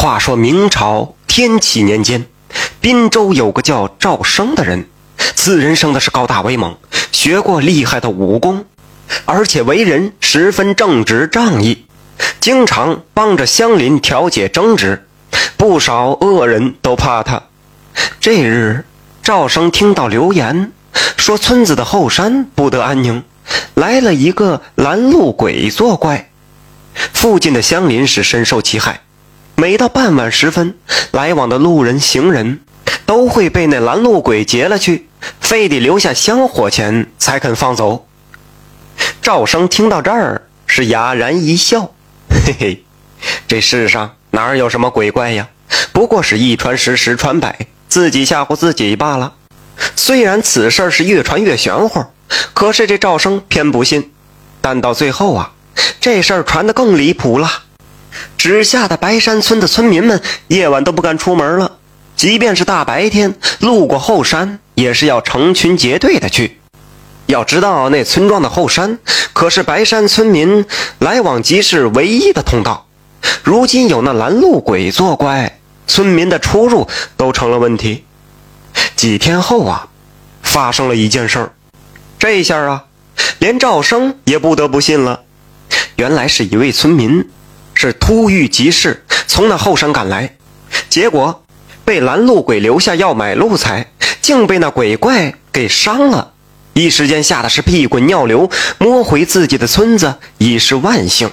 话说明朝天启年间，滨州有个叫赵生的人，此人生的是高大威猛，学过厉害的武功，而且为人十分正直仗义，经常帮着乡邻调解争执，不少恶人都怕他。这日，赵生听到流言，说村子的后山不得安宁，来了一个拦路鬼作怪，附近的乡邻是深受其害。每到傍晚时分，来往的路人、行人，都会被那拦路鬼劫了去，非得留下香火钱才肯放走。赵生听到这儿是哑然一笑，嘿嘿，这世上哪有什么鬼怪呀？不过是一传十，十传百，自己吓唬自己罢了。虽然此事是越传越玄乎，可是这赵生偏不信。但到最后啊，这事儿传得更离谱了。只吓得白山村的村民们夜晚都不敢出门了，即便是大白天路过后山，也是要成群结队的去。要知道，那村庄的后山可是白山村民来往集市唯一的通道。如今有那拦路鬼作怪，村民的出入都成了问题。几天后啊，发生了一件事儿，这下啊，连赵生也不得不信了。原来是一位村民。是突遇急事，从那后山赶来，结果被拦路鬼留下要买路财，竟被那鬼怪给伤了，一时间吓得是屁滚尿流，摸回自己的村子已是万幸。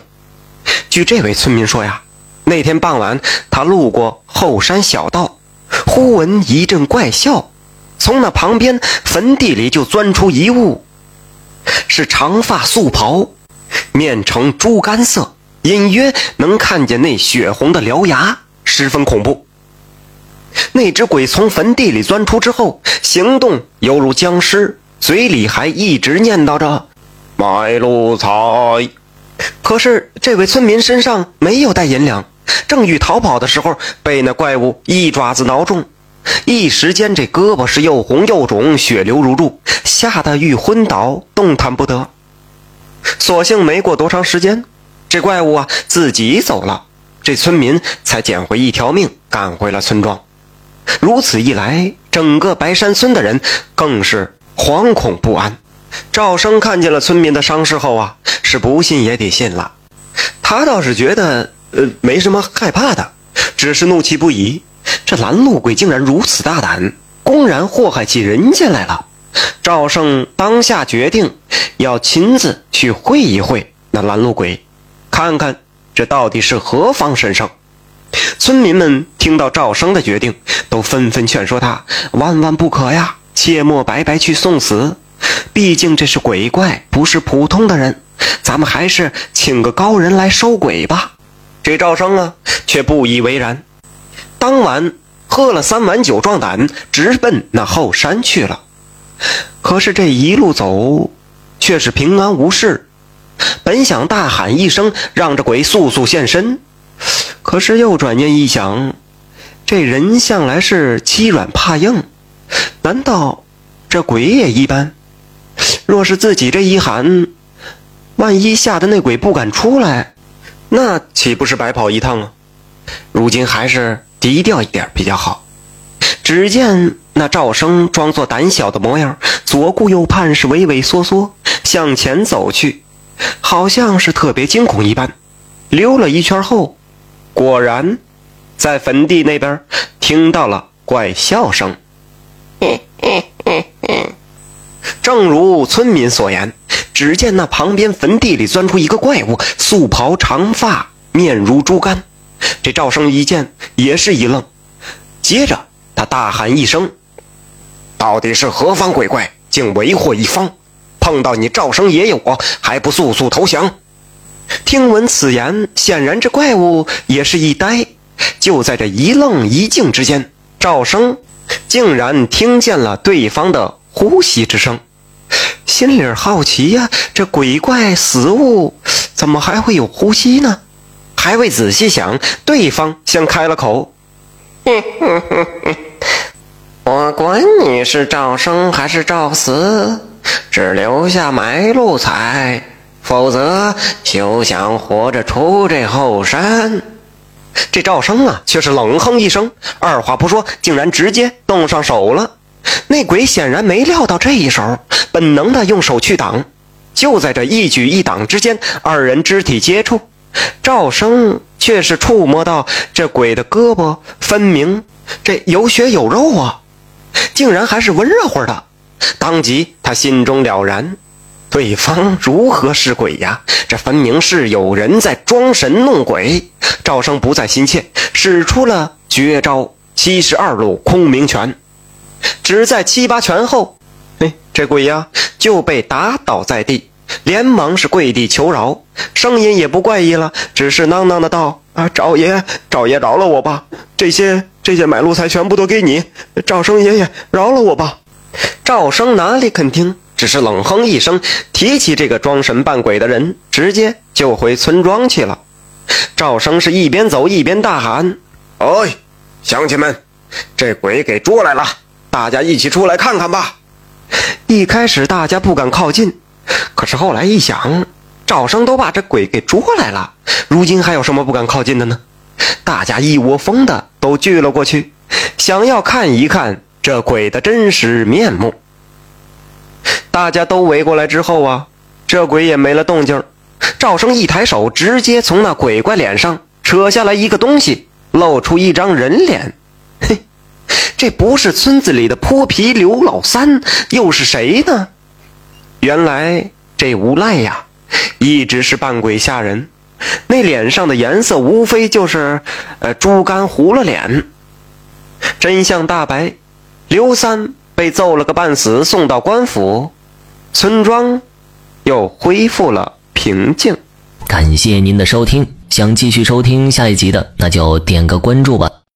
据这位村民说呀，那天傍晚他路过后山小道，忽闻一阵怪笑，从那旁边坟地里就钻出一物，是长发素袍，面呈猪肝色。隐约能看见那血红的獠牙，十分恐怖。那只鬼从坟地里钻出之后，行动犹如僵尸，嘴里还一直念叨着“买路财”。可是这位村民身上没有带银两，正欲逃跑的时候，被那怪物一爪子挠中，一时间这胳膊是又红又肿，血流如注，吓得欲昏倒，动弹不得。所幸没过多长时间。这怪物啊，自己走了，这村民才捡回一条命，赶回了村庄。如此一来，整个白山村的人更是惶恐不安。赵生看见了村民的伤势后啊，是不信也得信了。他倒是觉得，呃，没什么害怕的，只是怒气不已。这拦路鬼竟然如此大胆，公然祸害起人家来了。赵胜当下决定要亲自去会一会那拦路鬼。看看这到底是何方神圣？村民们听到赵生的决定，都纷纷劝说他万万不可呀，切莫白白去送死。毕竟这是鬼怪，不是普通的人。咱们还是请个高人来收鬼吧。这赵生啊，却不以为然。当晚喝了三碗酒壮胆，直奔那后山去了。可是这一路走，却是平安无事。本想大喊一声，让这鬼速速现身，可是又转念一想，这人向来是欺软怕硬，难道这鬼也一般？若是自己这一喊，万一吓得那鬼不敢出来，那岂不是白跑一趟啊？如今还是低调一点比较好。只见那赵生装作胆小的模样，左顾右盼，是畏畏缩缩向前走去。好像是特别惊恐一般，溜了一圈后，果然在坟地那边听到了怪笑声。正如村民所言，只见那旁边坟地里钻出一个怪物，素袍长发，面如猪肝。这赵生一见也是一愣，接着他大喊一声：“到底是何方鬼怪，竟为祸一方？”碰到你赵生爷爷我，还不速速投降？听闻此言，显然这怪物也是一呆。就在这一愣一静之间，赵生竟然听见了对方的呼吸之声，心里好奇呀，这鬼怪死物怎么还会有呼吸呢？还未仔细想，对方先开了口：“ 我管你是赵生还是赵死。”只留下买路财，否则休想活着出这后山。这赵生啊，却是冷哼一声，二话不说，竟然直接动上手了。那鬼显然没料到这一手，本能的用手去挡。就在这一举一挡之间，二人肢体接触，赵生却是触摸到这鬼的胳膊，分明这有血有肉啊，竟然还是温热乎的。当即他心中了然，对方如何是鬼呀？这分明是有人在装神弄鬼。赵生不再心切，使出了绝招七十二路空明拳。只在七八拳后，哎，这鬼呀就被打倒在地，连忙是跪地求饶，声音也不怪异了，只是囔囔的道：“啊，赵爷，赵爷饶了我吧！这些这些买路财全部都给你，赵生爷爷饶了我吧！”赵生哪里肯听，只是冷哼一声，提起这个装神扮鬼的人，直接就回村庄去了。赵生是一边走一边大喊：“哎，乡亲们，这鬼给捉来了！”大家一起出来看看吧。一开始大家不敢靠近，可是后来一想，赵生都把这鬼给捉来了，如今还有什么不敢靠近的呢？大家一窝蜂的都聚了过去，想要看一看这鬼的真实面目。大家都围过来之后啊，这鬼也没了动静。赵生一抬手，直接从那鬼怪脸上扯下来一个东西，露出一张人脸。嘿。这不是村子里的泼皮刘老三，又是谁呢？原来这无赖呀，一直是扮鬼吓人。那脸上的颜色无非就是，呃，猪肝糊了脸。真相大白，刘三被揍了个半死，送到官府，村庄又恢复了平静。感谢您的收听，想继续收听下一集的，那就点个关注吧。